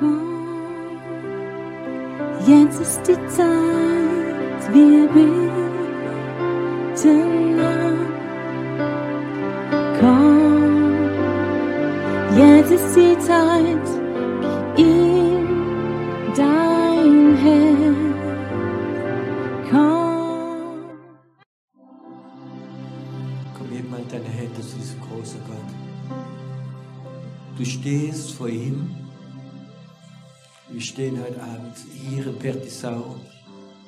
Komm, jetzt ist die Zeit, wir beten an. Komm, jetzt ist die Wir stehen heute Abend hier in Pertisau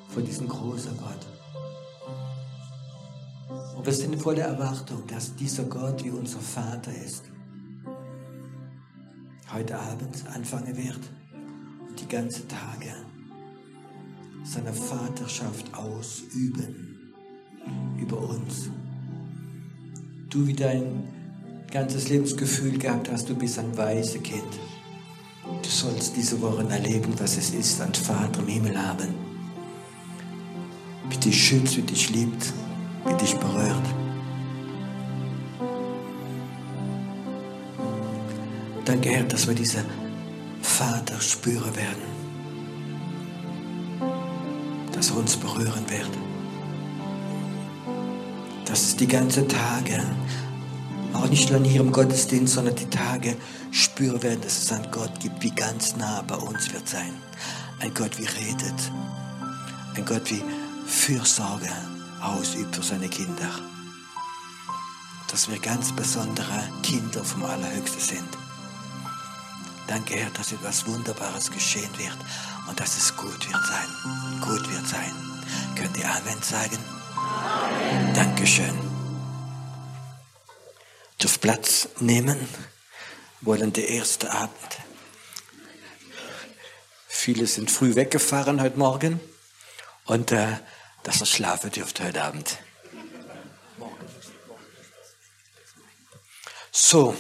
vor diesem großen Gott. Und wir sind voller Erwartung, dass dieser Gott wie unser Vater ist. Heute Abend anfangen wird und die ganzen Tage seine Vaterschaft ausüben über uns. Du wie dein ganzes Lebensgefühl gehabt hast, du bist ein weißes Kind. Du sollst diese Woche erleben, was es ist, einen Vater im Himmel haben. Wie dich schützt, wie dich liebt, wie dich berührt. Danke, Herr, dass wir diesen Vater spüren werden. Dass er uns berühren wird. Dass es die ganzen Tage, auch nicht nur in hier im Gottesdienst, sondern die Tage spüren werden, dass es einen Gott gibt, wie ganz nah bei uns wird sein. Ein Gott, wie redet. Ein Gott, wie Fürsorge ausübt für seine Kinder. Dass wir ganz besondere Kinder vom Allerhöchsten sind. Danke, Herr, dass etwas Wunderbares geschehen wird und dass es gut wird sein. Gut wird sein. Könnt ihr Amen sagen? Amen. Dankeschön. Dürft Platz nehmen. Wollen der erste Abend. Viele sind früh weggefahren heute Morgen und äh, dass ihr schlafen dürft heute Abend. So,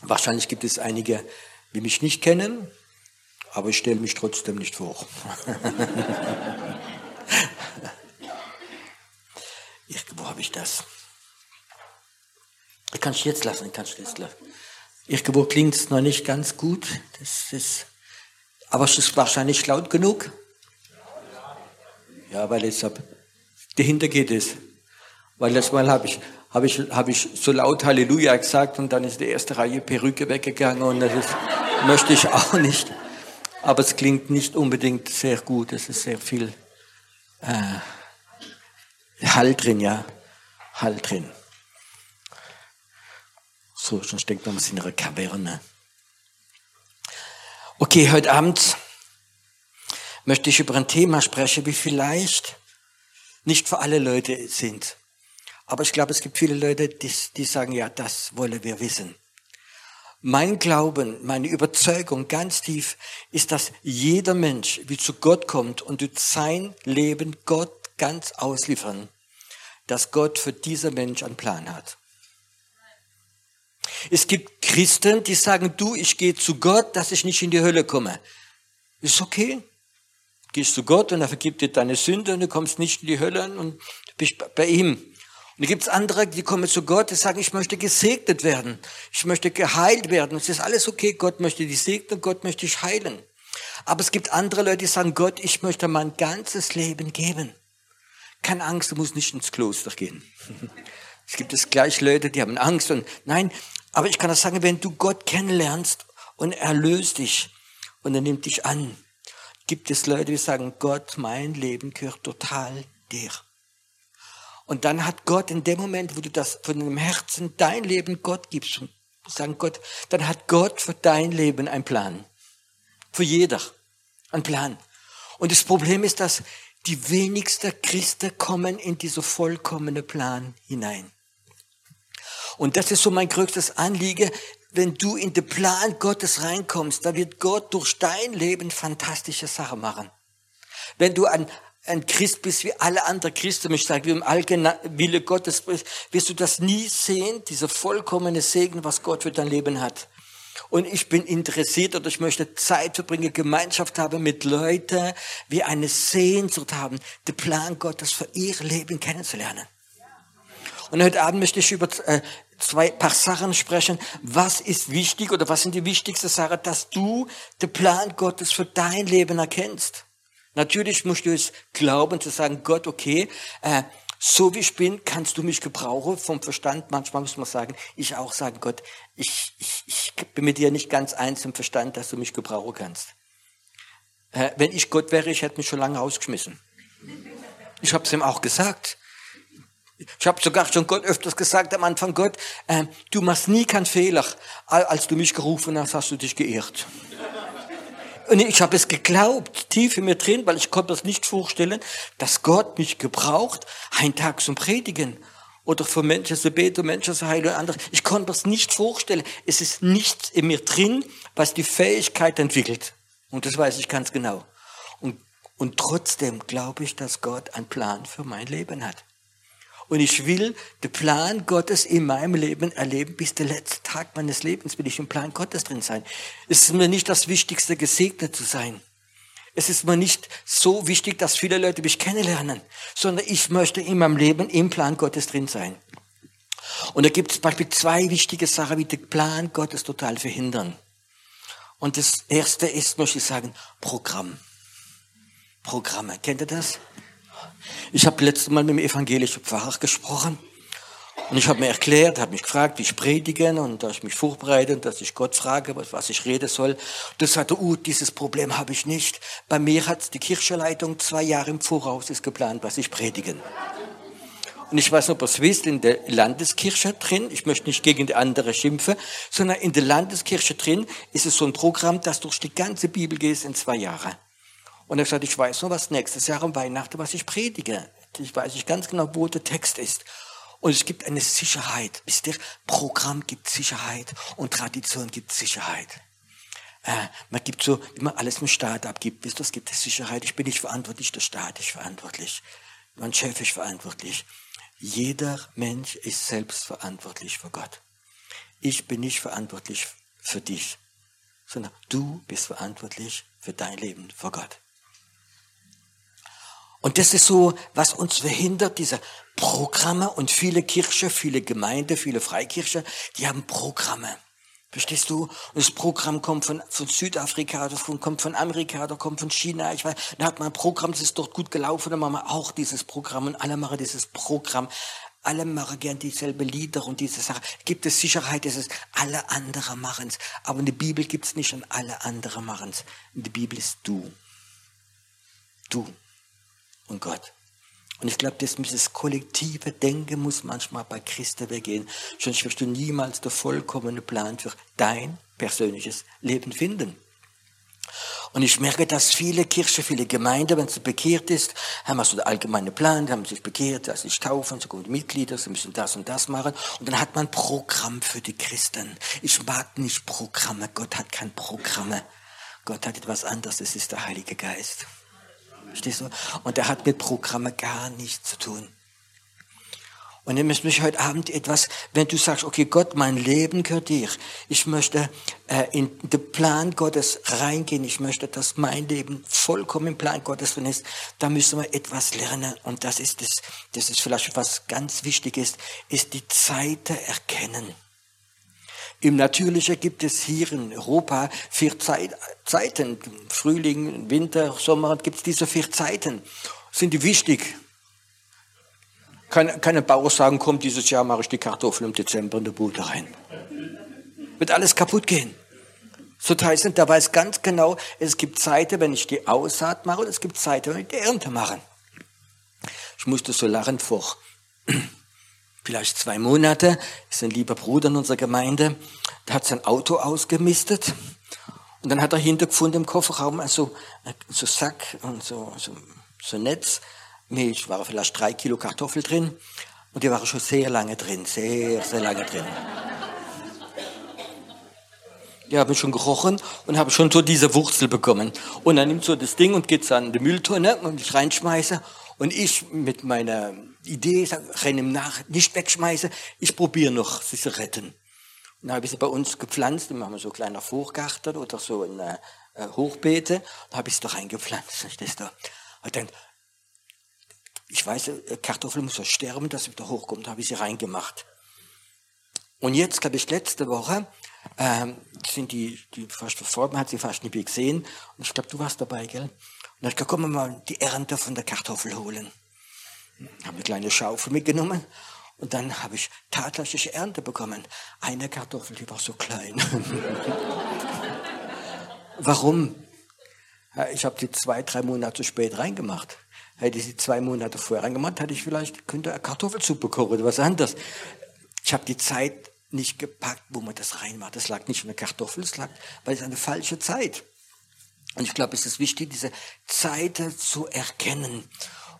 wahrscheinlich gibt es einige, die mich nicht kennen, aber ich stelle mich trotzdem nicht vor. Irgendwo habe ich das. Ich kann es jetzt lassen, ich kann es jetzt lassen. Irgendwo klingt es noch nicht ganz gut, das ist, aber es ist wahrscheinlich laut genug. Ja, weil es ab, dahinter geht es. Weil das Mal habe ich, habe ich, habe ich so laut Halleluja gesagt und dann ist die erste Reihe Perücke weggegangen und das ist, möchte ich auch nicht. Aber es klingt nicht unbedingt sehr gut. Es ist sehr viel äh, Hall drin, ja. Hall drin. So, sonst denkt man, in einer Kaverne. Okay, heute Abend möchte ich über ein Thema sprechen, wie vielleicht nicht für alle Leute sind. Aber ich glaube, es gibt viele Leute, die, die sagen, ja, das wollen wir wissen. Mein Glauben, meine Überzeugung ganz tief ist, dass jeder Mensch, wie zu Gott kommt und wird sein Leben Gott ganz ausliefern, dass Gott für diesen Mensch einen Plan hat. Es gibt Christen, die sagen, du, ich gehe zu Gott, dass ich nicht in die Hölle komme. Ist okay. Gehst zu Gott und er vergibt dir deine Sünde und du kommst nicht in die Hölle und bist bei ihm. Und gibt es andere, die kommen zu Gott, die sagen, ich möchte gesegnet werden. Ich möchte geheilt werden. Es ist alles okay. Gott möchte dich segnen, Gott möchte dich heilen. Aber es gibt andere Leute, die sagen, Gott, ich möchte mein ganzes Leben geben. Keine Angst, du musst nicht ins Kloster gehen. Es gibt es gleich Leute, die haben Angst und nein, aber ich kann das sagen, wenn du Gott kennenlernst und er löst dich und er nimmt dich an, gibt es Leute, die sagen, Gott, mein Leben gehört total dir. Und dann hat Gott in dem Moment, wo du das von deinem Herzen dein Leben Gott gibst sagen Gott, dann hat Gott für dein Leben einen Plan. Für jeder einen Plan. Und das Problem ist, dass die wenigsten Christen kommen in diese vollkommene Plan hinein. Und das ist so mein größtes Anliegen. Wenn du in den Plan Gottes reinkommst, dann wird Gott durch dein Leben fantastische Sachen machen. Wenn du ein, ein Christ bist wie alle anderen Christen, ich sage, wie im allgemeinen Wille Gottes bist, wirst du das nie sehen, dieser vollkommene Segen, was Gott für dein Leben hat. Und ich bin interessiert oder ich möchte Zeit verbringen, Gemeinschaft haben mit Leuten, wie eine Sehnsucht haben, den Plan Gottes für ihr Leben kennenzulernen. Und heute Abend möchte ich über äh, zwei paar Sachen sprechen. Was ist wichtig oder was sind die wichtigsten Sachen, dass du den Plan Gottes für dein Leben erkennst? Natürlich musst du es glauben, zu sagen, Gott, okay, äh, so wie ich bin, kannst du mich gebrauchen vom Verstand. Manchmal muss man sagen, ich auch sagen, Gott, ich, ich, ich bin mit dir nicht ganz eins im Verstand, dass du mich gebrauchen kannst. Äh, wenn ich Gott wäre, ich hätte mich schon lange rausgeschmissen. Ich habe es ihm auch gesagt. Ich habe sogar schon Gott öfters gesagt am Anfang, Gott, äh, du machst nie keinen Fehler. Als du mich gerufen hast, hast du dich geirrt. Und ich habe es geglaubt, tief in mir drin, weil ich konnte das nicht vorstellen, dass Gott mich gebraucht, einen Tag zum Predigen oder für Menschen zu beten, Menschen zu heilen und anderes. Ich konnte das nicht vorstellen. Es ist nichts in mir drin, was die Fähigkeit entwickelt. Und das weiß ich ganz genau. Und, und trotzdem glaube ich, dass Gott einen Plan für mein Leben hat. Und ich will den Plan Gottes in meinem Leben erleben. Bis der letzte Tag meines Lebens will ich im Plan Gottes drin sein. Es ist mir nicht das Wichtigste, gesegnet zu sein. Es ist mir nicht so wichtig, dass viele Leute mich kennenlernen, sondern ich möchte in meinem Leben im Plan Gottes drin sein. Und da gibt es zum Beispiel zwei wichtige Sachen, die den Plan Gottes total verhindern. Und das erste ist, möchte ich sagen, Programm. Programme. Kennt ihr das? Ich habe letztes Mal mit dem evangelischen Pfarrer gesprochen und ich habe mir erklärt, habe mich gefragt, wie ich predigen und dass ich mich vorbereite und dass ich Gott frage, was ich reden soll. Das sagte, uh, dieses Problem habe ich nicht. Bei mir hat die Kirchenleitung zwei Jahre im Voraus ist geplant, was ich predigen. Und ich weiß nicht, ob ihr es wisst, in der Landeskirche drin, ich möchte nicht gegen die andere schimpfen, sondern in der Landeskirche drin ist es so ein Programm, das durch die ganze Bibel geht in zwei Jahre. Und er sagt, ich weiß noch, was nächstes Jahr am Weihnachten, was ich predige. Ich weiß nicht ganz genau, wo der Text ist. Und es gibt eine Sicherheit. Wisst ihr, Programm gibt Sicherheit und Tradition gibt Sicherheit. Äh, man gibt so, wie man alles dem Staat abgibt. Wisst ihr, es gibt Sicherheit. Ich bin nicht verantwortlich, der Staat ist verantwortlich. Mein Chef ist verantwortlich. Jeder Mensch ist selbst verantwortlich für Gott. Ich bin nicht verantwortlich für dich, sondern du bist verantwortlich für dein Leben vor Gott. Und das ist so, was uns verhindert, diese Programme und viele Kirchen, viele Gemeinden, viele Freikirchen, die haben Programme. Verstehst du? Und das Programm kommt von, von Südafrika, das kommt von Amerika, das kommt von China. Ich weiß, da hat man ein Programm, das ist dort gut gelaufen, dann machen wir auch dieses Programm und alle machen dieses Programm. Alle machen gern dieselbe Lieder und diese Sache. Gibt es Sicherheit, dass es alle anderen machen's. Aber in der Bibel gibt's nicht und alle anderen machen's. In der Bibel ist du. Du und Gott. Und ich glaube, das, kollektive Denken muss manchmal bei Christen weggehen. Sonst wirst du niemals den vollkommenen Plan für dein persönliches Leben finden. Und ich merke, dass viele Kirchen, viele Gemeinden, wenn sie bekehrt ist, haben so den allgemeinen Plan, haben sich bekehrt, dass sie taufen, sie kommen Mitglieder, sie müssen das und das machen. Und dann hat man ein Programm für die Christen. Ich mag nicht Programme. Gott hat kein Programme. Gott hat etwas anderes. Das ist der Heilige Geist. Verstehst du? Und er hat mit Programme gar nichts zu tun. Und ich möchte mich heute Abend etwas, wenn du sagst, okay, Gott, mein Leben gehört dir. Ich möchte äh, in den Plan Gottes reingehen. Ich möchte, dass mein Leben vollkommen im Plan Gottes drin ist. Da müssen wir etwas lernen. Und das ist das, das ist vielleicht was ganz wichtig ist, ist die Zeit erkennen. Im Natürlichen gibt es hier in Europa vier Zeit, Zeiten. Frühling, Winter, Sommer gibt es diese vier Zeiten. Sind die wichtig? Kann, kann ein Bauer sagen, komm, dieses Jahr mache ich die Kartoffeln im Dezember in der Bude rein. Wird alles kaputt gehen. So heißt da weiß ganz genau, es gibt Zeiten, wenn ich die Aussaat mache, und es gibt Zeiten, wenn ich die Ernte mache. Ich musste so lachen vor vielleicht zwei Monate, ist ein lieber Bruder in unserer Gemeinde, der hat sein Auto ausgemistet und dann hat er hintergefunden im Kofferraum also so Sack und so, so, so Netz, Milch, waren vielleicht drei Kilo Kartoffel drin und die waren schon sehr lange drin, sehr, sehr lange drin. Die haben schon gerochen und haben schon so diese Wurzel bekommen. Und dann nimmt so das Ding und geht an die Mülltonne und ich reinschmeiße. Und ich mit meiner Idee, renne ihm nach, nicht wegschmeiße, ich probiere noch, sie zu retten. Und dann habe ich sie bei uns gepflanzt, dann haben wir so ein kleiner Vorgarten oder so ein äh, Hochbeete, da habe ich es da reingepflanzt. Das da. Und dann, ich weiß, äh, Kartoffel muss ja sterben, dass sie wieder hochkommt, da habe ich sie reingemacht. Und jetzt, glaube ich, letzte Woche ähm, sind die, die fast verstorben, hat sie fast mehr gesehen. Und ich glaube, du warst dabei, gell? Und dann gesagt, komm mal die Ernte von der Kartoffel holen. Habe eine kleine Schaufel mitgenommen und dann habe ich tatsächlich Ernte bekommen. Eine Kartoffel, die war so klein. Warum? Ich habe die zwei, drei Monate zu spät reingemacht. Hätte ich sie zwei Monate vorher reingemacht, hätte ich vielleicht könnte Kartoffelsuppe kochen oder was anderes. Ich habe die Zeit nicht gepackt, wo man das reinmacht. Das lag nicht an der Kartoffel, es lag, weil es eine falsche Zeit. Und ich glaube, es ist wichtig, diese Zeiten zu erkennen.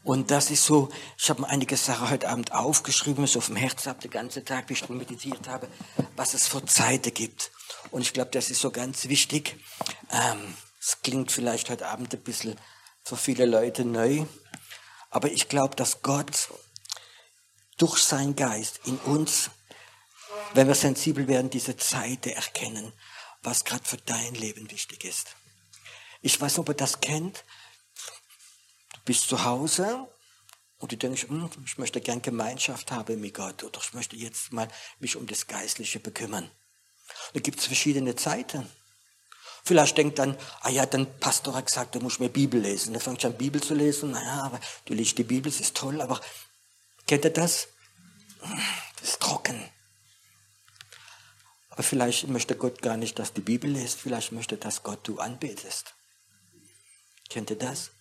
Und das ist so, ich habe mir einige Sachen heute Abend aufgeschrieben, so auf dem Herz habe, den ganzen Tag, wie ich meditiert habe, was es für Zeiten gibt. Und ich glaube, das ist so ganz wichtig. Ähm, es klingt vielleicht heute Abend ein bisschen für viele Leute neu, aber ich glaube, dass Gott durch seinen Geist in uns, wenn wir sensibel werden, diese Zeit erkennen, was gerade für dein Leben wichtig ist. Ich weiß nicht, ob ihr das kennt. Du bist zu Hause und du denkst, hm, ich möchte gern Gemeinschaft haben mit Gott oder ich möchte jetzt mal mich um das Geistliche bekümmern. Da gibt es verschiedene Zeiten. Vielleicht denkt dann, ah ja, dann Pastor hat gesagt, du musst mehr Bibel lesen. Dann fängst du an, Bibel zu lesen. Naja, aber du liest die Bibel, das ist toll, aber kennt ihr das? Das ist trocken. Aber vielleicht möchte Gott gar nicht, dass du die Bibel liest. Vielleicht möchte, dass Gott du anbetest. Kennt ihr das?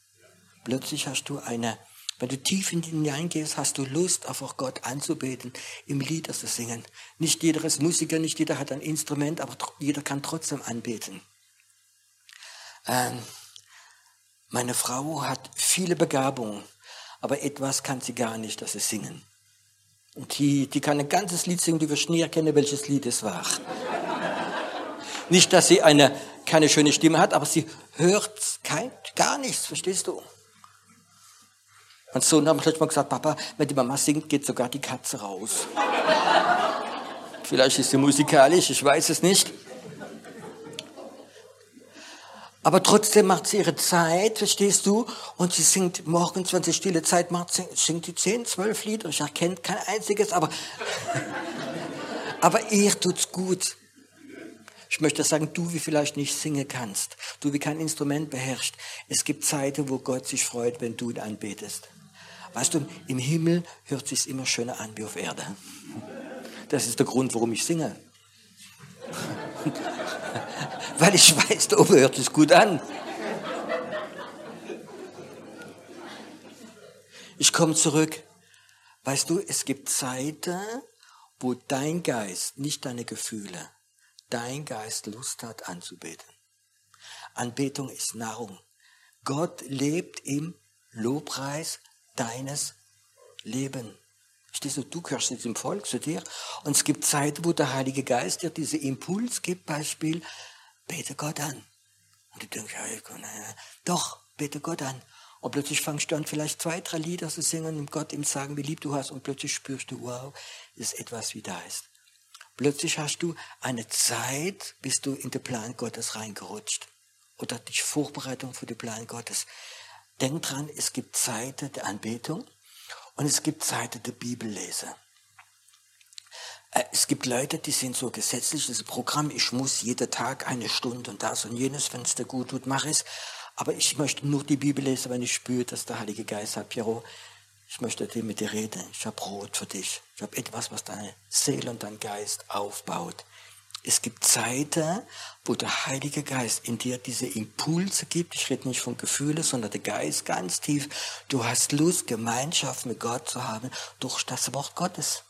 Plötzlich hast du eine, wenn du tief in ihn hineingehst, hast du Lust, einfach Gott anzubeten, im Lieder zu singen. Nicht jeder ist Musiker, nicht jeder hat ein Instrument, aber jeder kann trotzdem anbeten. Ähm, meine Frau hat viele Begabungen, aber etwas kann sie gar nicht, das ist Singen. Und die, die kann ein ganzes Lied singen, die wirst nie erkennen, welches Lied es war. nicht, dass sie eine, keine schöne Stimme hat, aber sie hört kein, gar nichts, verstehst du? Mein Sohn hat mir gesagt, Papa, wenn die Mama singt, geht sogar die Katze raus. Vielleicht ist sie musikalisch, ich weiß es nicht. Aber trotzdem macht sie ihre Zeit, verstehst du? Und sie singt morgens, wenn sie stille Zeit macht, singt sie zehn, zwölf Lieder. Ich erkenne kein einziges, aber, aber ihr tut's gut. Ich möchte sagen, du wie vielleicht nicht singen kannst, du wie kein Instrument beherrschst. Es gibt Zeiten, wo Gott sich freut, wenn du ihn anbetest. Weißt du, im Himmel hört sich's immer schöner an wie auf Erde. Das ist der Grund, warum ich singe weil ich weiß, da oben hört es gut an. Ich komme zurück. Weißt du, es gibt Zeiten, wo dein Geist, nicht deine Gefühle, dein Geist Lust hat anzubeten. Anbetung ist Nahrung. Gott lebt im Lobpreis deines Lebens. Stehst du, du gehörst jetzt im Volk zu dir. Und es gibt Zeiten, wo der Heilige Geist dir diesen Impuls gibt, Beispiel, bete Gott an. Und du denkst, ja, äh, doch, bete Gott an. Und plötzlich fangst du an, vielleicht zwei, drei Lieder zu singen und Gott ihm sagen, wie lieb du hast. Und plötzlich spürst du, wow, ist etwas, wie da ist. Plötzlich hast du eine Zeit, bis du in den Plan Gottes reingerutscht. Oder dich Vorbereitung für den Plan Gottes. Denk dran, es gibt Zeiten der Anbetung und es gibt Zeiten der Bibellese. Äh, es gibt Leute, die sind so gesetzlich, das Programm, ich muss jeden Tag eine Stunde und das und jenes, wenn es dir gut tut, mach es. Aber ich möchte nur die Bibel lesen, wenn ich spüre, dass der Heilige Geist sagt, Piero, ich möchte mit dir reden. Ich habe Brot für dich. Ich habe etwas, was deine Seele und dein Geist aufbaut. Es gibt Zeiten, wo der Heilige Geist in dir diese Impulse gibt. Ich rede nicht von Gefühlen, sondern der Geist ganz tief. Du hast Lust, Gemeinschaft mit Gott zu haben durch das Wort Gottes.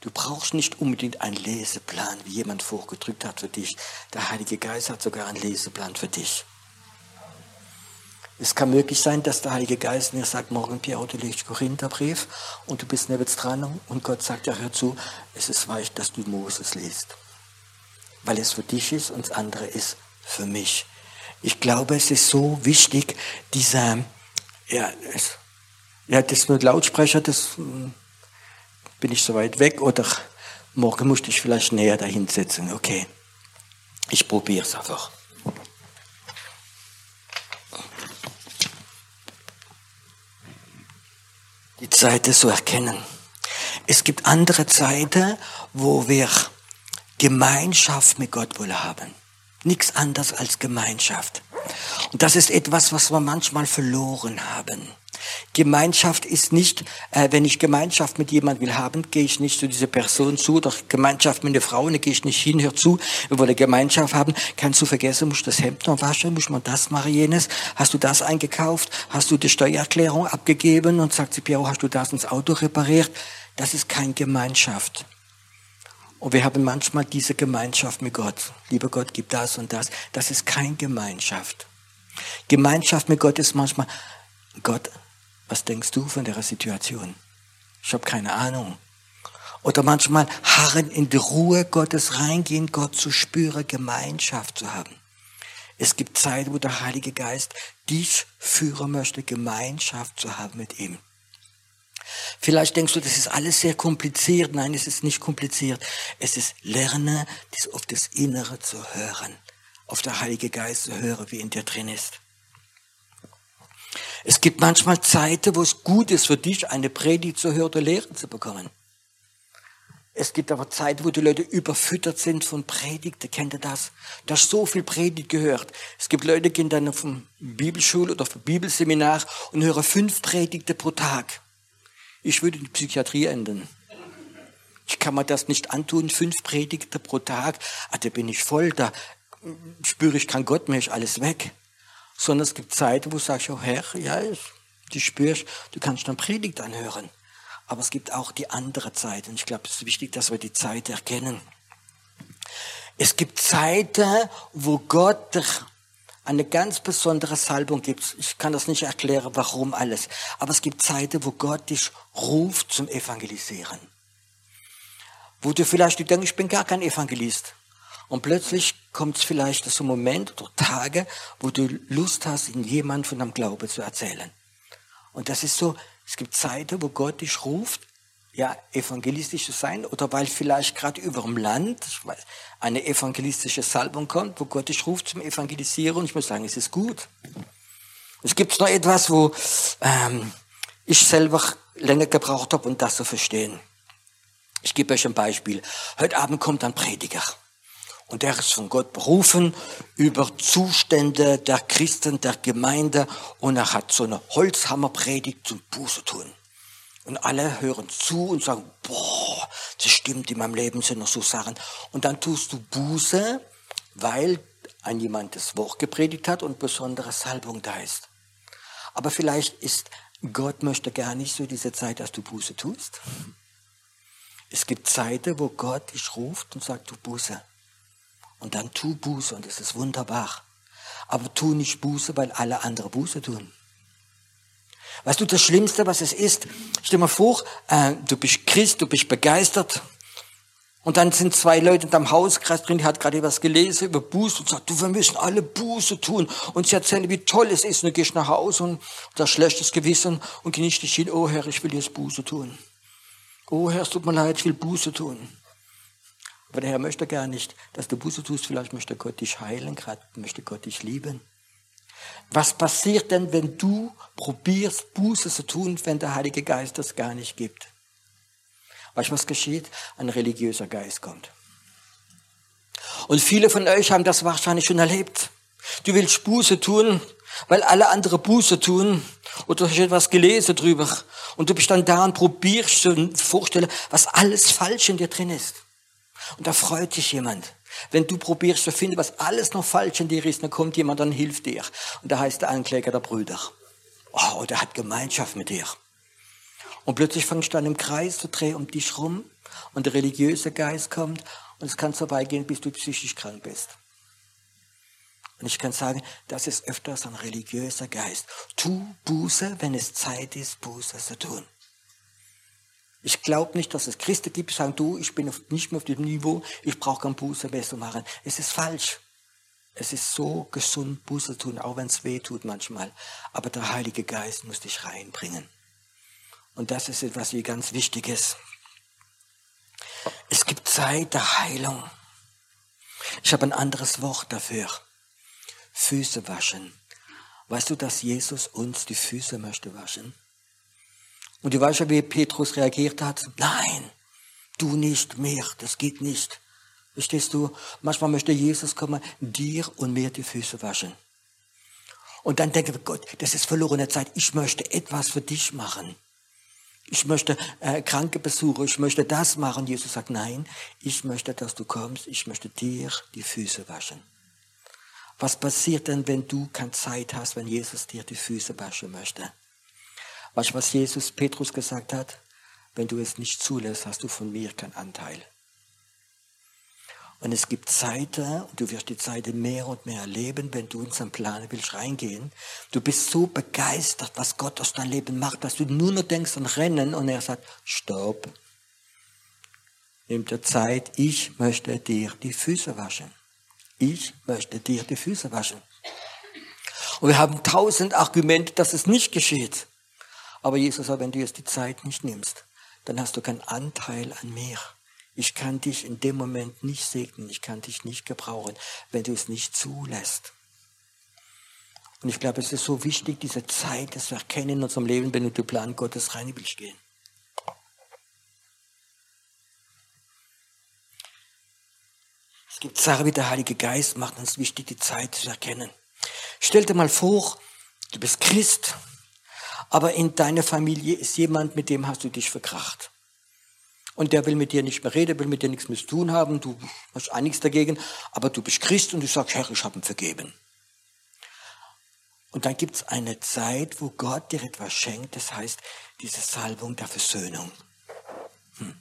Du brauchst nicht unbedingt einen Leseplan, wie jemand vorgedrückt hat für dich. Der Heilige Geist hat sogar einen Leseplan für dich. Es kann möglich sein, dass der Heilige Geist mir sagt, morgen, Pierre, du legst Korintherbrief und du bist neben dran und Gott sagt, ja, hör zu, es ist weich, dass du Moses liest. Weil es für dich ist und das andere ist für mich. Ich glaube, es ist so wichtig, dieser, ja, es, ja, das mit Lautsprecher, das hm, bin ich so weit weg oder morgen musste ich vielleicht näher dahin setzen. Okay, ich probiere es einfach. Zeiten zu erkennen. Es gibt andere Zeiten, wo wir Gemeinschaft mit Gott wohl haben. Nichts anderes als Gemeinschaft. Und das ist etwas, was wir manchmal verloren haben. Gemeinschaft ist nicht, äh, wenn ich Gemeinschaft mit jemand will haben, gehe ich nicht zu dieser Person zu. Doch Gemeinschaft mit einer Frau, da gehe ich nicht hin, hör zu. Wir wollen Gemeinschaft haben. Kannst du vergessen, musst das Hemd noch waschen, muss man das machen, jenes. Hast du das eingekauft? Hast du die Steuererklärung abgegeben? Und sagt sie, Piero, hast du das ins Auto repariert? Das ist keine Gemeinschaft. Und wir haben manchmal diese Gemeinschaft mit Gott. Lieber Gott, gib das und das. Das ist keine Gemeinschaft. Gemeinschaft mit Gott ist manchmal, Gott, was denkst du von der Situation? Ich habe keine Ahnung. Oder manchmal harren in die Ruhe Gottes reingehen, Gott zu spüren, Gemeinschaft zu haben. Es gibt Zeit, wo der Heilige Geist dich führen möchte, Gemeinschaft zu haben mit ihm. Vielleicht denkst du, das ist alles sehr kompliziert. Nein, es ist nicht kompliziert. Es ist Lerne, auf das Innere zu hören, auf der Heilige Geist zu hören, wie in dir drin ist. Es gibt manchmal Zeiten, wo es gut ist für dich, eine Predigt zu hören oder Lehren zu bekommen. Es gibt aber Zeiten, wo die Leute überfüttert sind von Predigten. Kennt ihr das? Du hast so viel Predigt gehört. Es gibt Leute, die gehen dann vom Bibelschule oder vom Bibelseminar und hören fünf Predigten pro Tag. Ich würde die Psychiatrie enden. Ich kann mir das nicht antun, fünf Predigten pro Tag. Ah, da bin ich voll, da spüre ich kein Gott mehr, ist alles weg. Sondern es gibt Zeiten, wo du sagst, oh Herr, ja, du spürst, du kannst dann Predigt anhören. Aber es gibt auch die andere Zeit. Und ich glaube, es ist wichtig, dass wir die Zeit erkennen. Es gibt Zeiten, wo Gott eine ganz besondere Salbung gibt. Ich kann das nicht erklären, warum alles. Aber es gibt Zeiten, wo Gott dich ruft zum Evangelisieren. Wo du vielleicht denkst, ich bin gar kein Evangelist. Und plötzlich kommt es vielleicht so Moment oder Tage, wo du Lust hast, in jemand von deinem Glaube zu erzählen. Und das ist so, es gibt Zeiten, wo Gott dich ruft, ja, evangelistisch zu sein oder weil vielleicht gerade über dem Land eine evangelistische Salbung kommt, wo Gott dich ruft zum Evangelisieren ich muss sagen, es ist gut. Es gibt noch etwas, wo ähm, ich selber länger gebraucht habe, um das zu verstehen. Ich gebe euch ein Beispiel. Heute Abend kommt ein Prediger. Und der ist von Gott berufen über Zustände der Christen, der Gemeinde. Und er hat so eine Holzhammerpredigt zum Buße tun. Und alle hören zu und sagen, boah, das stimmt, in meinem Leben sind noch so Sachen. Und dann tust du Buße, weil ein jemand das Wort gepredigt hat und besondere Salbung da ist. Aber vielleicht ist Gott möchte gar nicht so diese Zeit, dass du Buße tust. Es gibt Zeiten, wo Gott dich ruft und sagt, du Buße. Und dann tu Buße und es ist wunderbar. Aber tu nicht Buße, weil alle andere Buße tun. Weißt du, das Schlimmste, was es ist, stell mal vor, äh, du bist Christ, du bist begeistert. Und dann sind zwei Leute in deinem Hauskreis drin, die hat gerade etwas gelesen über Buße und sagt, du, wir müssen alle Buße tun. Und sie erzählen, wie toll es ist. Und du gehst nach Hause und das schlechtes Gewissen und genießt dich hin, oh Herr, ich will jetzt Buße tun. Oh Herr, es tut mir leid, ich will Buße tun. Aber der Herr möchte gar nicht, dass du Buße tust. Vielleicht möchte Gott dich heilen, gerade möchte Gott dich lieben. Was passiert denn, wenn du probierst, Buße zu tun, wenn der Heilige Geist das gar nicht gibt? Weißt du, was geschieht? Ein religiöser Geist kommt. Und viele von euch haben das wahrscheinlich schon erlebt. Du willst Buße tun, weil alle andere Buße tun. Oder du hast etwas gelesen drüber. Und du bist dann da und probierst zu vorstellen, was alles falsch in dir drin ist. Und da freut sich jemand. Wenn du probierst zu finden, was alles noch falsch in dir ist, dann kommt jemand und hilft dir. Und da heißt der Ankläger der Brüder. Oh, der hat Gemeinschaft mit dir. Und plötzlich fängst du an im Kreis zu drehen um dich rum und der religiöse Geist kommt und es kann so weit gehen, bis du psychisch krank bist. Und ich kann sagen, das ist öfters ein religiöser Geist. Tu Buße, wenn es Zeit ist, Buße zu tun. Ich glaube nicht, dass es Christen gibt, die sagen, du, ich bin nicht mehr auf dem Niveau, ich brauche kein Buße mehr zu machen. Es ist falsch. Es ist so gesund, Buße tun, auch wenn es weh tut manchmal. Aber der Heilige Geist muss dich reinbringen. Und das ist etwas wie ganz Wichtiges. Es gibt Zeit der Heilung. Ich habe ein anderes Wort dafür. Füße waschen. Weißt du, dass Jesus uns die Füße möchte waschen? Und du weißt ja, wie Petrus reagiert hat. Nein, du nicht mehr, das geht nicht. Verstehst du? Manchmal möchte Jesus kommen, dir und mir die Füße waschen. Und dann denken wir, Gott, das ist verlorene Zeit. Ich möchte etwas für dich machen. Ich möchte äh, Kranke besuchen. Ich möchte das machen. Jesus sagt, nein, ich möchte, dass du kommst. Ich möchte dir die Füße waschen. Was passiert denn, wenn du keine Zeit hast, wenn Jesus dir die Füße waschen möchte? Weißt du, was Jesus Petrus gesagt hat? Wenn du es nicht zulässt, hast du von mir keinen Anteil. Und es gibt Zeiten, und du wirst die Zeiten mehr und mehr erleben, wenn du in seinen Plan willst reingehen. Du bist so begeistert, was Gott aus deinem Leben macht, dass du nur noch denkst an Rennen und er sagt, stopp. Nimm dir Zeit, ich möchte dir die Füße waschen. Ich möchte dir die Füße waschen. Und wir haben tausend Argumente, dass es nicht geschieht. Aber Jesus sagt, wenn du jetzt die Zeit nicht nimmst, dann hast du keinen Anteil an mir. Ich kann dich in dem Moment nicht segnen, ich kann dich nicht gebrauchen, wenn du es nicht zulässt. Und ich glaube, es ist so wichtig, diese Zeit, das wir erkennen in unserem Leben, wenn du den Plan Gottes rein willst gehen. Es gibt Sachen wie der Heilige Geist, macht uns wichtig, die Zeit zu erkennen. Stell dir mal vor, du bist Christ, aber in deiner Familie ist jemand, mit dem hast du dich verkracht und der will mit dir nicht mehr reden, will mit dir nichts mehr zu tun haben, du hast auch nichts dagegen, aber du bist Christ und du sagst, Herr, ich habe ihn vergeben. Und dann gibt es eine Zeit, wo Gott dir etwas schenkt, das heißt diese Salbung der Versöhnung. Hm.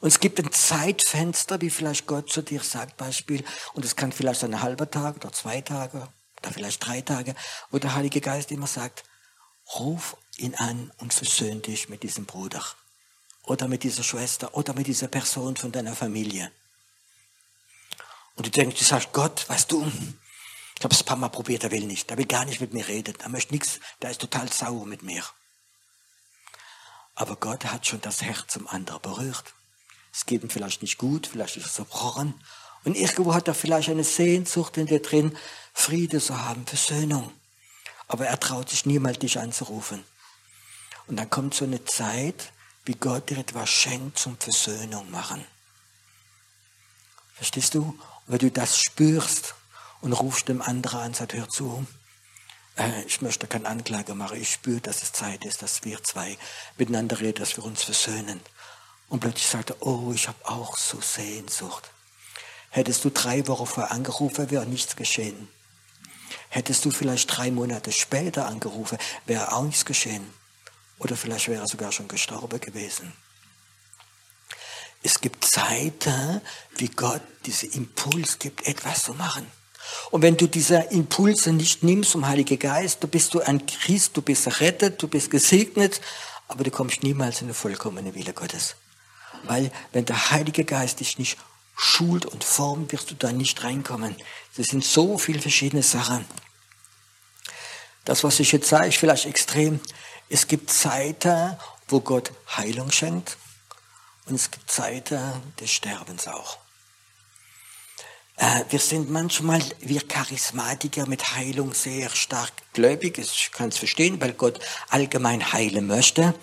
Und es gibt ein Zeitfenster, wie vielleicht Gott zu dir sagt, Beispiel, und es kann vielleicht ein halber Tag oder zwei Tage oder vielleicht drei Tage, wo der Heilige Geist immer sagt, ruf ihn an und versöhn dich mit diesem Bruder oder mit dieser Schwester oder mit dieser Person von deiner Familie. Und du denkst, du sagst, Gott, weißt du, ich habe es ein paar Mal probiert, er will nicht, er will gar nicht mit mir reden, er möchte nichts, der ist total sauer mit mir. Aber Gott hat schon das Herz zum anderen berührt. Es geht ihm vielleicht nicht gut, vielleicht ist er zerbrochen. Und irgendwo hat er vielleicht eine Sehnsucht in dir drin, Friede zu haben, Versöhnung. Aber er traut sich niemals, dich anzurufen. Und dann kommt so eine Zeit, wie Gott dir etwas schenkt zum Versöhnung machen. Verstehst du? Und wenn du das spürst und rufst dem anderen an, sagt, hör zu, äh, ich möchte keine Anklage machen, ich spüre, dass es Zeit ist, dass wir zwei miteinander reden, dass wir uns versöhnen. Und plötzlich sagt er, oh, ich habe auch so Sehnsucht. Hättest du drei Wochen vorher angerufen, wäre nichts geschehen. Hättest du vielleicht drei Monate später angerufen, wäre auch nichts geschehen. Oder vielleicht wäre er sogar schon gestorben gewesen. Es gibt Zeiten, wie Gott diesen Impuls gibt, etwas zu machen. Und wenn du diese Impulse nicht nimmst vom Heiligen Geist, du bist du ein Christ, du bist errettet, du bist gesegnet, aber du kommst niemals in den vollkommenen Wille Gottes. Weil wenn der Heilige Geist dich nicht schult und formt, wirst du da nicht reinkommen. Das sind so viele verschiedene Sachen. Das, was ich jetzt sage, ist vielleicht extrem. Es gibt Zeiten, wo Gott Heilung schenkt und es gibt Zeiten des Sterbens auch. Äh, wir sind manchmal, wir Charismatiker mit Heilung sehr stark gläubig. Ich kann es verstehen, weil Gott allgemein heilen möchte.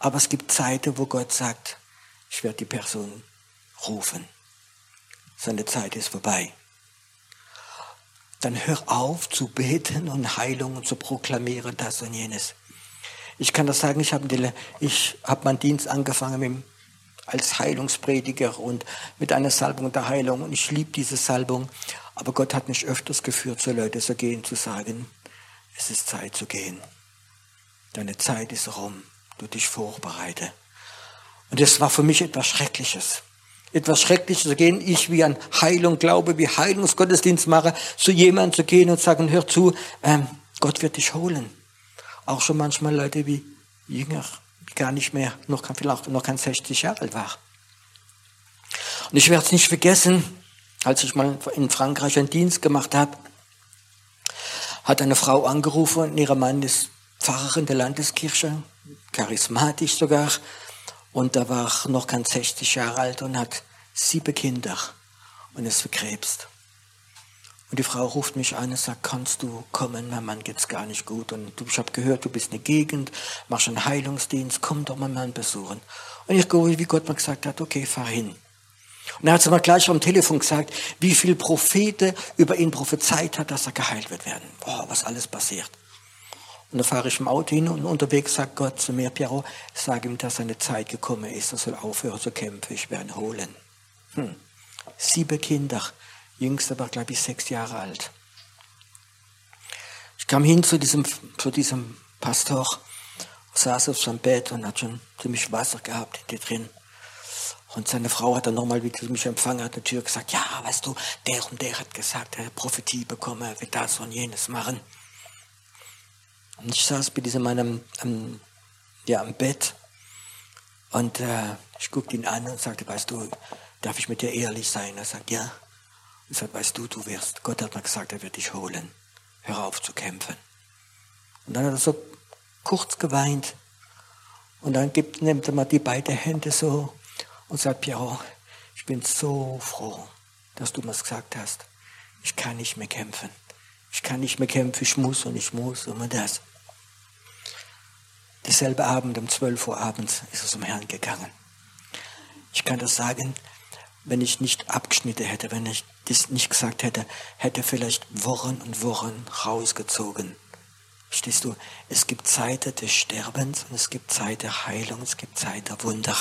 Aber es gibt Zeiten, wo Gott sagt, ich werde die Person rufen. Seine Zeit ist vorbei. Dann hör auf zu beten und Heilung zu proklamieren, das und jenes. Ich kann das sagen, ich habe hab meinen Dienst angefangen mit, als Heilungsprediger und mit einer Salbung der Heilung. Und ich liebe diese Salbung. Aber Gott hat mich öfters geführt, zu Leuten zu gehen, zu sagen, es ist Zeit zu gehen. Deine Zeit ist rum. Du dich vorbereite. Und das war für mich etwas Schreckliches. Etwas Schreckliches zu gehen, ich wie an Heilung glaube, wie Heilungsgottesdienst mache, zu jemandem zu gehen und sagen, hör zu, ähm, Gott wird dich holen. Auch schon manchmal Leute wie Jünger, die gar nicht mehr, noch kein, vielleicht noch kein 60 Jahre alt war. Und ich werde es nicht vergessen, als ich mal in Frankreich einen Dienst gemacht habe, hat eine Frau angerufen und ihr Mann ist Pfarrer in der Landeskirche, charismatisch sogar, und er war noch kein 60 Jahre alt und hat sieben Kinder und ist verkrebst. Und die Frau ruft mich an und sagt, kannst du kommen, mein Mann geht's gar nicht gut. Und ich habe gehört, du bist in der Gegend, machst einen Heilungsdienst, komm doch meinen Mann besuchen. Und ich gehe, wie Gott mir gesagt hat, okay, fahr hin. Und er hat mir gleich am Telefon gesagt, wie viel Prophete über ihn prophezeit hat, dass er geheilt wird werden. Boah, was alles passiert. Und dann fahre ich im Auto hin und unterwegs sagt Gott zu mir, Piero, sag ihm, dass seine Zeit gekommen ist, er soll aufhören zu kämpfen, ich werde ihn holen. Hm. Sieben Kinder, jüngster war, glaube ich, sechs Jahre alt. Ich kam hin zu diesem, zu diesem Pastor, saß auf seinem Bett und hat schon ziemlich Wasser gehabt in drin. Und seine Frau hat dann nochmal, wie sie mich empfangen hat, der Tür gesagt, ja, weißt du, der und der hat gesagt, er hat Prophetie bekommen, er wird das und jenes machen. Und ich saß bei diesem Mann am, am, ja, am Bett und äh, ich guckte ihn an und sagte, weißt du, darf ich mit dir ehrlich sein? Er sagt, ja. Ich sagte, weißt du, du wirst, Gott hat mir gesagt, er wird dich holen. Hör auf zu kämpfen. Und dann hat er so kurz geweint. Und dann gibt, nimmt er mal die beiden Hände so und sagt, Piero, ich bin so froh, dass du mir das gesagt hast. Ich kann nicht mehr kämpfen. Ich kann nicht mehr kämpfen, ich muss und ich muss immer das. Dieselbe Abend, um 12 Uhr abends, ist er zum Herrn gegangen. Ich kann das sagen, wenn ich nicht abgeschnitten hätte, wenn ich das nicht gesagt hätte, hätte vielleicht Wochen und Wochen rausgezogen. Verstehst du? Es gibt Zeiten des Sterbens und es gibt Zeiten der Heilung, es gibt Zeiten der Wunder.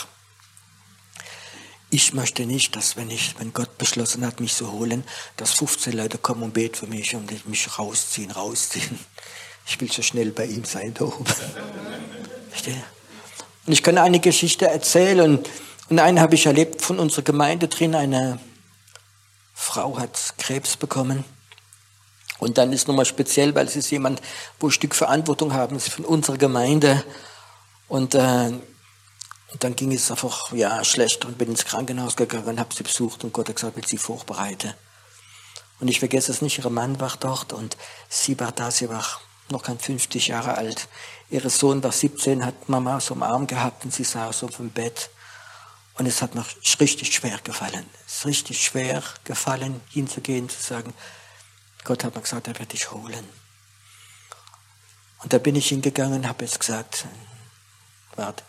Ich möchte nicht, dass wenn ich, wenn Gott beschlossen hat, mich zu holen, dass 15 Leute kommen und beten für mich und mich rausziehen, rausziehen. Ich will so schnell bei ihm sein da oben. Und ich kann eine Geschichte erzählen und einen habe ich erlebt von unserer Gemeinde drin. Eine Frau hat Krebs bekommen. Und dann ist nochmal speziell, weil es ist jemand, wo ein Stück Verantwortung haben, ist von unserer Gemeinde. Und äh, dann ging es einfach ja schlecht und bin ins Krankenhaus gegangen und habe sie besucht und Gott hat gesagt, will sie vorbereiten. Und ich vergesse es nicht, ihr Mann war dort und sie war da, sie war noch kein 50 Jahre alt. Ihr Sohn war 17, hat Mama so am Arm gehabt und sie saß auf dem Bett. Und es hat mir richtig schwer gefallen. Es ist richtig schwer gefallen, hinzugehen, zu sagen, Gott hat mir gesagt, er wird dich holen. Und da bin ich hingegangen und habe jetzt gesagt, warte,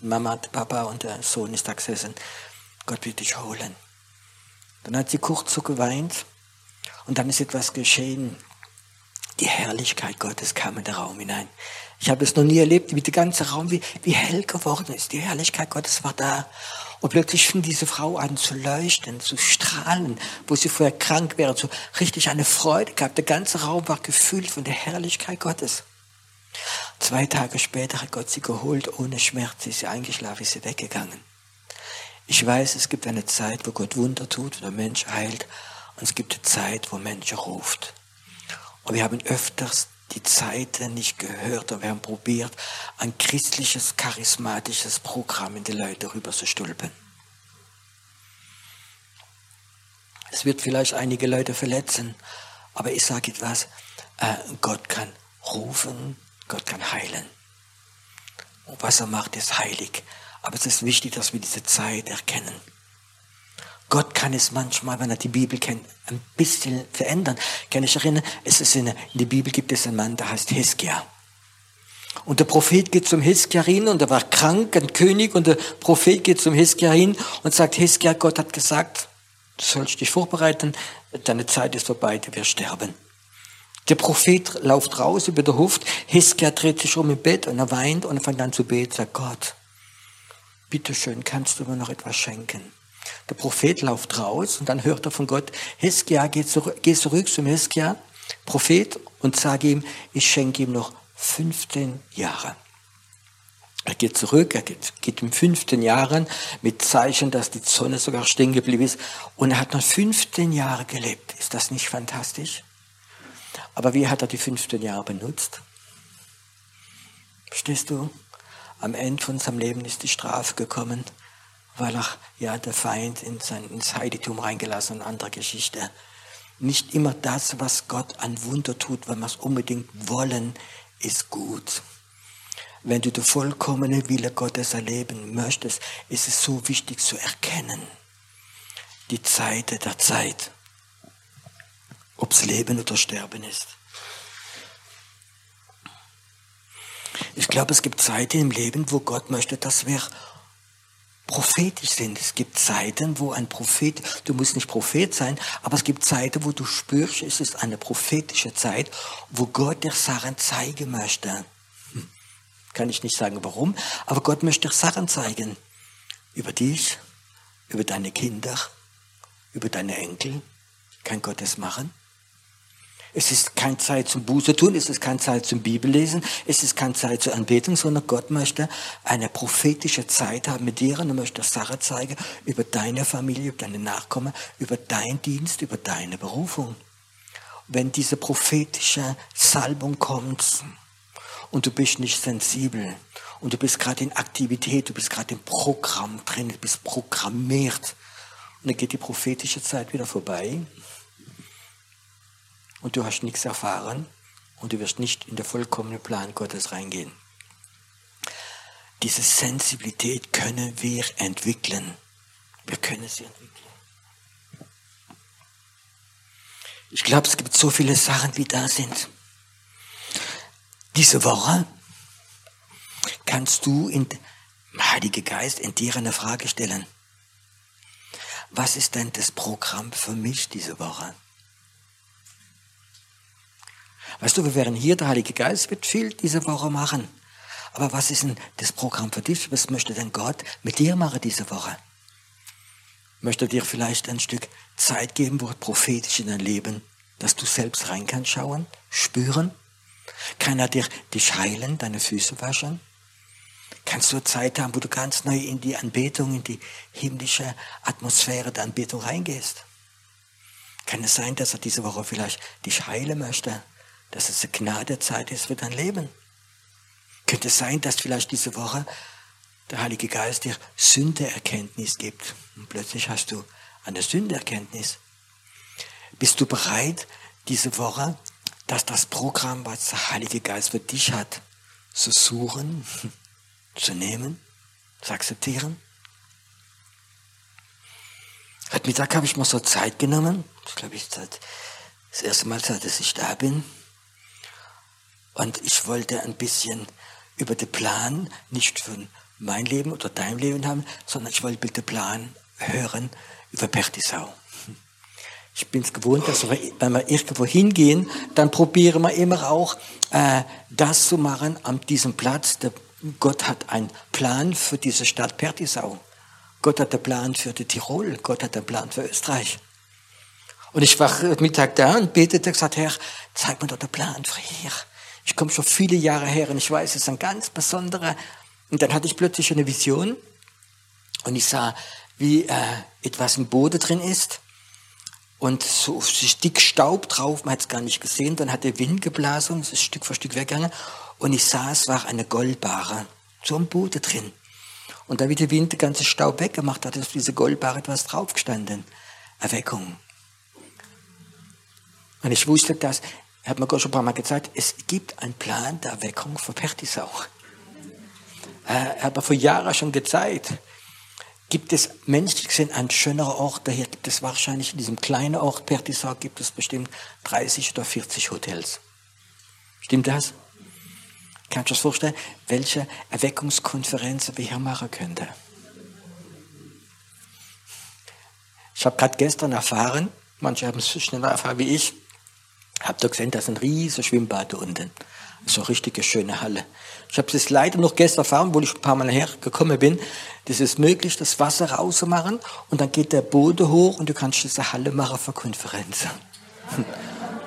Mama, Papa und der Sohn ist da gesessen. Gott wird dich holen. Dann hat sie kurz so geweint und dann ist etwas geschehen. Die Herrlichkeit Gottes kam in den Raum hinein. Ich habe es noch nie erlebt, wie der ganze Raum wie, wie hell geworden ist. Die Herrlichkeit Gottes war da. Und plötzlich fing diese Frau an zu leuchten, zu strahlen, wo sie vorher krank wäre, so richtig eine Freude gehabt. Der ganze Raum war gefüllt von der Herrlichkeit Gottes. Zwei Tage später hat Gott sie geholt, ohne Schmerz. Sie ist sie eingeschlafen, ist sie weggegangen. Ich weiß, es gibt eine Zeit, wo Gott Wunder tut, wo der Mensch heilt. Und es gibt eine Zeit, wo Mensch ruft. Und wir haben öfters die Zeiten nicht gehört und wir haben probiert, ein christliches, charismatisches Programm in die Leute rüber zu stülpen. Es wird vielleicht einige Leute verletzen, aber ich sage etwas, äh, Gott kann rufen, Gott kann heilen. Und was er macht, ist heilig. Aber es ist wichtig, dass wir diese Zeit erkennen. Gott kann es manchmal, wenn er die Bibel kennt, ein bisschen verändern. Kann ich erinnern, es ist in, in der Bibel gibt es einen Mann, der heißt Hiskia. Und der Prophet geht zum Hiskia hin und er war krank, ein König, und der Prophet geht zum Hiskia hin und sagt, Hiskia, Gott hat gesagt, du sollst dich vorbereiten, deine Zeit ist vorbei, du wirst sterben. Der Prophet läuft raus über den Hof, Hiskia dreht sich um im Bett und er weint und er fängt an zu beten, sagt Gott, bitteschön, kannst du mir noch etwas schenken? Der Prophet läuft raus und dann hört er von Gott, Hiskia, geh zurück, geh zurück zum Hiskia, Prophet, und sag ihm, ich schenke ihm noch 15 Jahre. Er geht zurück, er geht, geht in 15 Jahren mit Zeichen, dass die Sonne sogar stehen geblieben ist und er hat noch 15 Jahre gelebt. Ist das nicht fantastisch? Aber wie hat er die 15 Jahre benutzt? Verstehst du? Am Ende von seinem Leben ist die Strafe gekommen, weil er ja der Feind in sein, ins Heiligtum reingelassen und andere Geschichte. Nicht immer das, was Gott an Wunder tut, wenn wir es unbedingt wollen, ist gut. Wenn du die vollkommene Wille Gottes erleben möchtest, ist es so wichtig zu erkennen. Die Zeit der Zeit. Ob es Leben oder Sterben ist. Ich glaube, es gibt Zeiten im Leben, wo Gott möchte, dass wir prophetisch sind. Es gibt Zeiten, wo ein Prophet, du musst nicht Prophet sein, aber es gibt Zeiten, wo du spürst, es ist eine prophetische Zeit, wo Gott dir Sachen zeigen möchte. Hm. Kann ich nicht sagen, warum, aber Gott möchte dir Sachen zeigen. Über dich, über deine Kinder, über deine Enkel. Kann Gott das machen? Es ist keine Zeit zum Buße tun, es ist keine Zeit zum Bibellesen, es ist keine Zeit zur Anbetung, sondern Gott möchte eine prophetische Zeit haben mit dir und er möchte Sache zeigen über deine Familie, über deine Nachkommen, über deinen Dienst, über deine Berufung. Wenn diese prophetische Salbung kommt und du bist nicht sensibel und du bist gerade in Aktivität, du bist gerade im Programm drin, du bist programmiert und dann geht die prophetische Zeit wieder vorbei und du hast nichts erfahren und du wirst nicht in den vollkommenen Plan Gottes reingehen. Diese Sensibilität können wir entwickeln. Wir können sie entwickeln. Ich glaube, es gibt so viele Sachen, die da sind. Diese Woche kannst du in Heilige Geist in dir eine Frage stellen. Was ist denn das Programm für mich diese Woche? Weißt du, wir wären hier, der Heilige Geist wird viel diese Woche machen. Aber was ist denn das Programm für dich? Was möchte denn Gott mit dir machen diese Woche? Möchte dir vielleicht ein Stück Zeit geben, wo prophetisch in dein Leben, dass du selbst rein kannst schauen, spüren? Kann er dir dich heilen, deine Füße waschen? Kannst du Zeit haben, wo du ganz neu in die Anbetung, in die himmlische Atmosphäre der Anbetung reingehst? Kann es sein, dass er diese Woche vielleicht dich heilen möchte? Dass es eine Gnadezeit ist für dein Leben. Könnte es sein, dass vielleicht diese Woche der Heilige Geist dir Sündeerkenntnis gibt und plötzlich hast du eine Sündeerkenntnis. Bist du bereit, diese Woche, dass das Programm, was der Heilige Geist für dich hat, zu suchen, zu nehmen, zu akzeptieren? Heute Mittag habe ich mir so Zeit genommen. Das glaube ich das erste Mal, seit ich da bin. Und ich wollte ein bisschen über den Plan, nicht von mein Leben oder dein Leben haben, sondern ich wollte den Plan hören über Pertisau. Ich bin es gewohnt, dass wir, wenn wir irgendwo hingehen, dann probieren wir immer auch, äh, das zu machen an diesem Platz. Der, Gott hat einen Plan für diese Stadt Pertisau. Gott hat einen Plan für die Tirol. Gott hat einen Plan für Österreich. Und ich war Mittag da und betete und gesagt, Herr, zeig mir doch den Plan für hier. Ich komme schon viele Jahre her und ich weiß, es ist ein ganz besonderer. Und dann hatte ich plötzlich eine Vision und ich sah, wie äh, etwas im Boden drin ist und so dick Staub drauf, man hat es gar nicht gesehen. Dann hat der Wind geblasen, es ist Stück für Stück weggegangen und ich sah, es war eine Goldbare, so im Boden drin. Und da wie der Wind den ganzen Staub weggemacht hat, auf diese Goldbare etwas draufgestanden. Erweckung. Und ich wusste, dass hat mir Gott schon ein paar Mal gezeigt, es gibt einen Plan der Erweckung für Pertisau. Er hat mir vor Jahren schon gezeigt. Gibt es menschlich gesehen ein schönerer Ort? Daher gibt es wahrscheinlich in diesem kleinen Ort Pertisau gibt es bestimmt 30 oder 40 Hotels. Stimmt das? Kannst du dir vorstellen, welche Erweckungskonferenzen wir hier machen könnten? Ich habe gerade gestern erfahren, manche haben es schneller erfahren wie ich, Habt ihr gesehen, da ist ein riesiger Schwimmbad da unten. So eine richtige schöne Halle. Ich habe es leider noch gestern erfahren, wo ich ein paar Mal hergekommen bin. Das ist möglich, das Wasser rauszumachen und dann geht der Boden hoch und du kannst diese Halle machen für Konferenzen.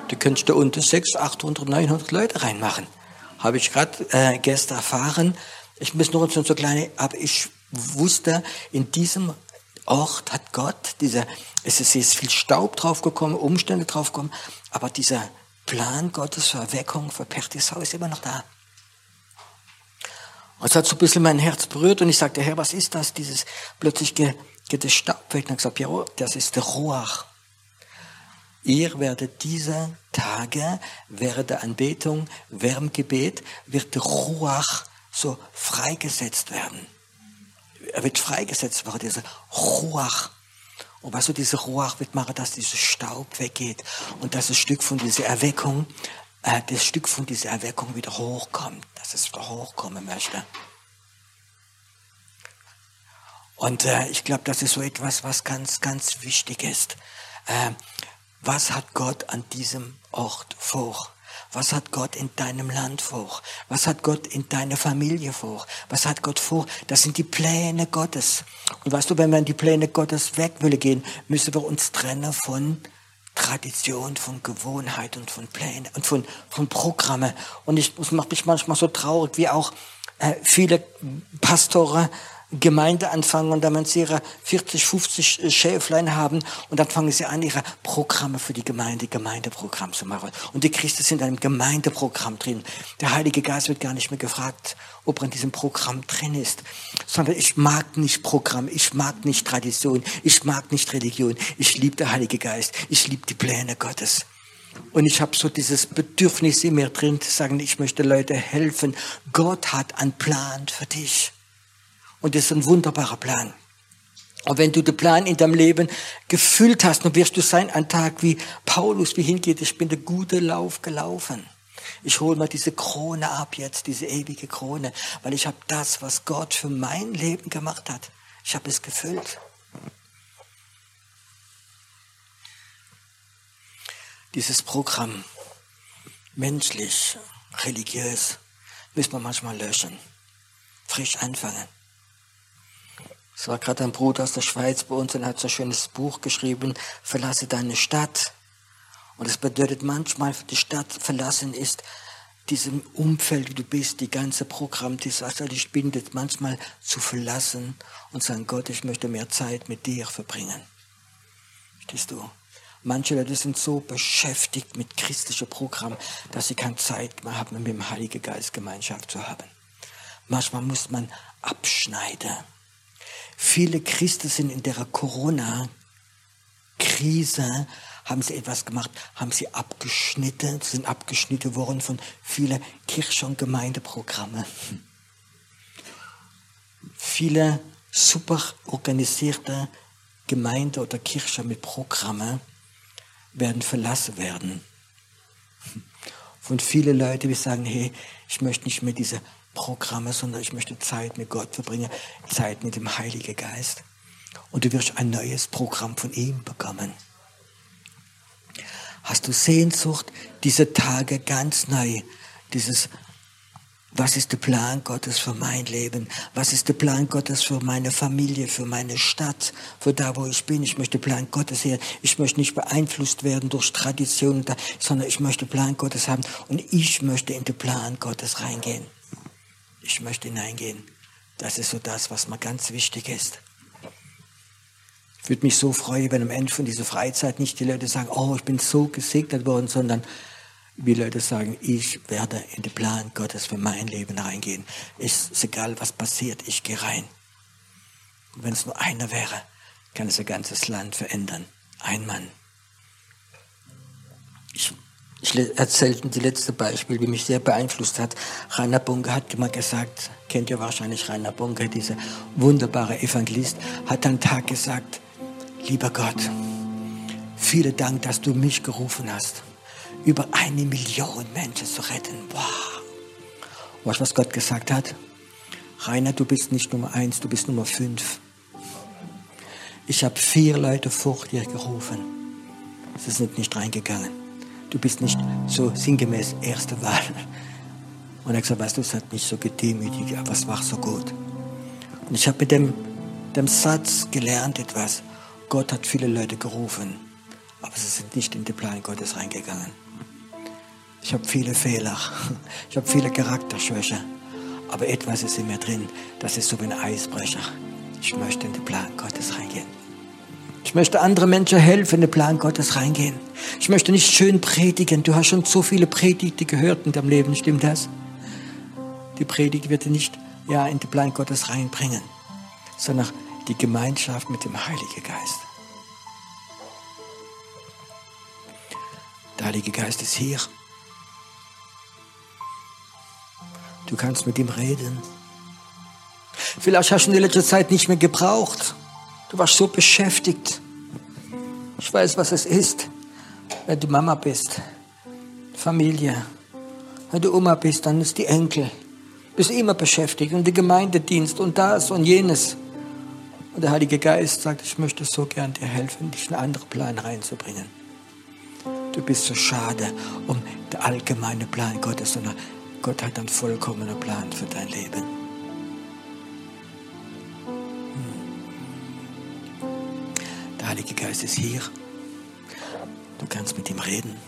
Du kannst da unten 600, 800, 900 Leute reinmachen. Habe ich gerade äh, gestern erfahren. Ich muss nur so kleine, aber ich wusste, in diesem Ort hat Gott, dieser, es ist viel Staub draufgekommen, Umstände draufgekommen, aber dieser Plan Gottes für Erweckung, für Pertisau ist immer noch da. Und es hat so ein bisschen mein Herz berührt und ich sagte, Herr, was ist das? Dieses plötzlich geht der Staub weg. Und ich gesagt, ja, das ist der Ruach. Ihr werdet diese Tage während der Anbetung, während dem Gebet, wird der Ruach so freigesetzt werden. Er wird freigesetzt werden, dieser Ruach. Und was so diese Ruach wird machen, dass dieser Staub weggeht und dass ein Stück von dieser Erweckung, äh, das Stück von dieser Erweckung wieder hochkommt, dass es wieder hochkommen möchte. Und äh, ich glaube, das ist so etwas, was ganz, ganz wichtig ist. Äh, was hat Gott an diesem Ort vor? Was hat Gott in deinem Land vor? Was hat Gott in deiner Familie vor? Was hat Gott vor? Das sind die Pläne Gottes. Und weißt du, wenn wir in die Pläne Gottes weg wollen gehen, müssen wir uns trennen von Tradition, von Gewohnheit und von Plänen und von, von Programme. Und ich, das macht mich manchmal so traurig, wie auch äh, viele Pastoren Gemeinde anfangen und dann wenn sie ihre 40, 50 Schäflein haben und dann fangen sie an, ihre Programme für die Gemeinde, Gemeindeprogramm zu machen. Und die Christen sind in einem Gemeindeprogramm drin. Der Heilige Geist wird gar nicht mehr gefragt, ob er in diesem Programm drin ist, sondern ich mag nicht Programm, ich mag nicht Tradition, ich mag nicht Religion, ich liebe der Heilige Geist, ich liebe die Pläne Gottes. Und ich habe so dieses Bedürfnis in mir drin zu sagen, ich möchte Leute helfen. Gott hat einen Plan für dich. Und das ist ein wunderbarer Plan. Und wenn du den Plan in deinem Leben gefüllt hast, dann wirst du sein, ein Tag wie Paulus, wie hingeht, ich bin den guten Lauf gelaufen. Ich hole mal diese Krone ab jetzt, diese ewige Krone, weil ich habe das, was Gott für mein Leben gemacht hat, ich habe es gefüllt. Dieses Programm, menschlich, religiös, müssen wir manchmal löschen, frisch anfangen. Es war gerade ein Bruder aus der Schweiz bei uns und hat so ein schönes Buch geschrieben, Verlasse deine Stadt. Und es bedeutet manchmal, die Stadt verlassen ist, diesem Umfeld, wie du bist, die ganze Programm, die also dich bindet, manchmal zu verlassen und sagen, Gott, ich möchte mehr Zeit mit dir verbringen. Verstehst du? Manche Leute sind so beschäftigt mit christlichem Programm, dass sie keine Zeit mehr haben, mit dem Heiligen Geist Gemeinschaft zu haben. Manchmal muss man abschneiden. Viele Christen sind in der Corona-Krise, haben sie etwas gemacht, haben sie abgeschnitten, sind abgeschnitten worden von vielen Kirche- und Gemeindeprogrammen. Viele super organisierte Gemeinde oder Kirche mit Programmen werden verlassen werden. Von vielen Leuten, die sagen, hey, ich möchte nicht mehr diese Programme, sondern ich möchte Zeit mit Gott verbringen, Zeit mit dem Heiligen Geist. Und du wirst ein neues Programm von ihm bekommen. Hast du Sehnsucht, diese Tage ganz neu, dieses was ist der Plan Gottes für mein Leben? Was ist der Plan Gottes für meine Familie, für meine Stadt, für da, wo ich bin? Ich möchte Plan Gottes sehen. Ich möchte nicht beeinflusst werden durch Traditionen, sondern ich möchte Plan Gottes haben und ich möchte in den Plan Gottes reingehen ich möchte hineingehen. Das ist so das, was mir ganz wichtig ist. Ich würde mich so freuen, wenn am Ende von dieser Freizeit nicht die Leute sagen, oh, ich bin so gesegnet worden, sondern wie Leute sagen, ich werde in den Plan Gottes für mein Leben reingehen. Ist, ist egal, was passiert, ich gehe rein. Und wenn es nur einer wäre, kann es ein ganzes Land verändern. Ein Mann. Ich ich erzähle das letzte Beispiel, wie mich sehr beeinflusst hat. Rainer Bunker hat immer gesagt, kennt ihr wahrscheinlich Rainer Bunker, dieser wunderbare Evangelist, hat einen Tag gesagt, lieber Gott, vielen Dank, dass du mich gerufen hast, über eine Million Menschen zu retten. Wow. Weißt du, was Gott gesagt hat? Rainer, du bist nicht Nummer eins, du bist Nummer fünf. Ich habe vier Leute vor dir gerufen. Sie sind nicht reingegangen du bist nicht so sinngemäß erste Wahl. Und er hat gesagt, weißt du, es hat mich so gedemütigt, aber es war so gut. Und ich habe mit dem, dem Satz gelernt etwas. Gott hat viele Leute gerufen, aber sie sind nicht in den Plan Gottes reingegangen. Ich habe viele Fehler, ich habe viele Charakterschwäche, aber etwas ist in mir drin, das ist so wie ein Eisbrecher. Ich möchte in den Plan Gottes reingehen. Ich möchte andere Menschen helfen, in den Plan Gottes reingehen. Ich möchte nicht schön predigen. Du hast schon so viele Predigten gehört in deinem Leben, stimmt das? Die Predigt wird nicht ja, in den Plan Gottes reinbringen, sondern die Gemeinschaft mit dem Heiligen Geist. Der Heilige Geist ist hier. Du kannst mit ihm reden. Vielleicht hast du in der letzten Zeit nicht mehr gebraucht. Du warst so beschäftigt. Ich weiß, was es ist, wenn du Mama bist, Familie. Wenn du Oma bist, dann ist die Enkel. Bist immer beschäftigt und der Gemeindedienst und das und jenes. Und der Heilige Geist sagt, ich möchte so gern dir helfen, dich in einen anderen Plan reinzubringen. Du bist so schade um den allgemeinen Plan Gottes, sondern Gott hat einen vollkommenen Plan für dein Leben. Heilige Geist ist hier. Du kannst mit ihm reden.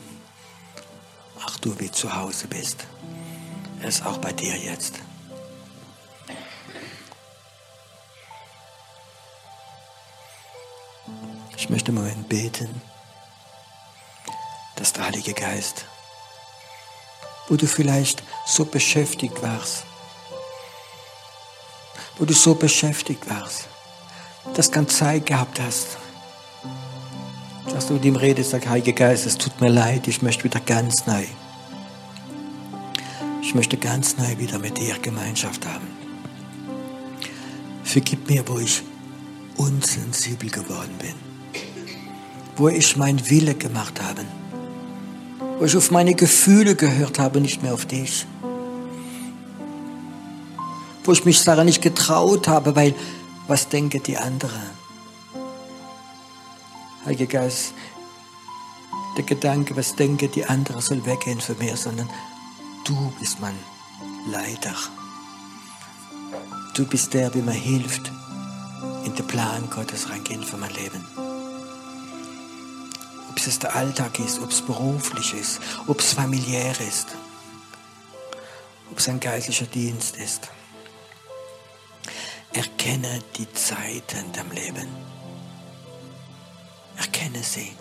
Ach du, wie zu Hause bist. Er ist auch bei dir jetzt. Ich möchte mal beten, dass der Heilige Geist, wo du vielleicht so beschäftigt warst, wo du so beschäftigt warst, dass keine Zeit gehabt hast, dass du mit ihm redest, sag, Heiliger Geist, es tut mir leid, ich möchte wieder ganz neu. Ich möchte ganz neu wieder mit dir Gemeinschaft haben. Vergib mir, wo ich unsensibel geworden bin. Wo ich mein Wille gemacht habe. Wo ich auf meine Gefühle gehört habe, nicht mehr auf dich. Wo ich mich Sarah nicht getraut habe, weil was denken die anderen? Heiliger Geist, der Gedanke, was denken die anderen, soll weggehen für mich, sondern du bist mein Leiter. Du bist der, der mir hilft, in den Plan Gottes reingehen für mein Leben. Ob es der Alltag ist, ob es beruflich ist, ob es familiär ist, ob es ein geistlicher Dienst ist. Erkenne die Zeiten dem Leben. Erkenne sie.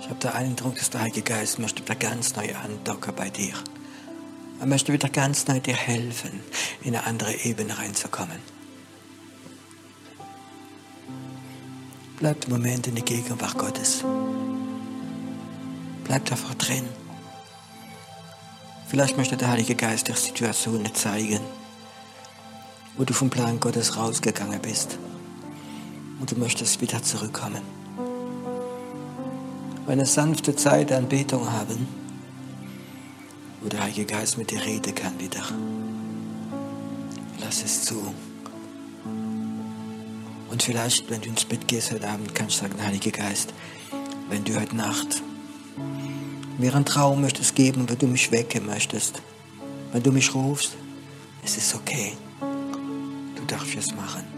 Ich habe den Eindruck, dass der Heilige Geist möchte wieder ganz neu andocken bei dir. Er möchte wieder ganz neu dir helfen, in eine andere Ebene reinzukommen. Bleib im Moment in der Gegenwart Gottes. Bleib einfach drin. Vielleicht möchte der Heilige Geist dir Situationen zeigen wo du vom Plan Gottes rausgegangen bist und du möchtest wieder zurückkommen. Eine sanfte Zeit der Anbetung haben, wo der Heilige Geist mit dir reden kann wieder. Lass es zu. Und vielleicht, wenn du ins Bett gehst heute Abend, kannst du sagen, Heilige Geist, wenn du heute Nacht mir einen Traum möchtest geben, wenn du mich wecken möchtest, wenn du mich rufst, es ist okay. Du darfst es machen.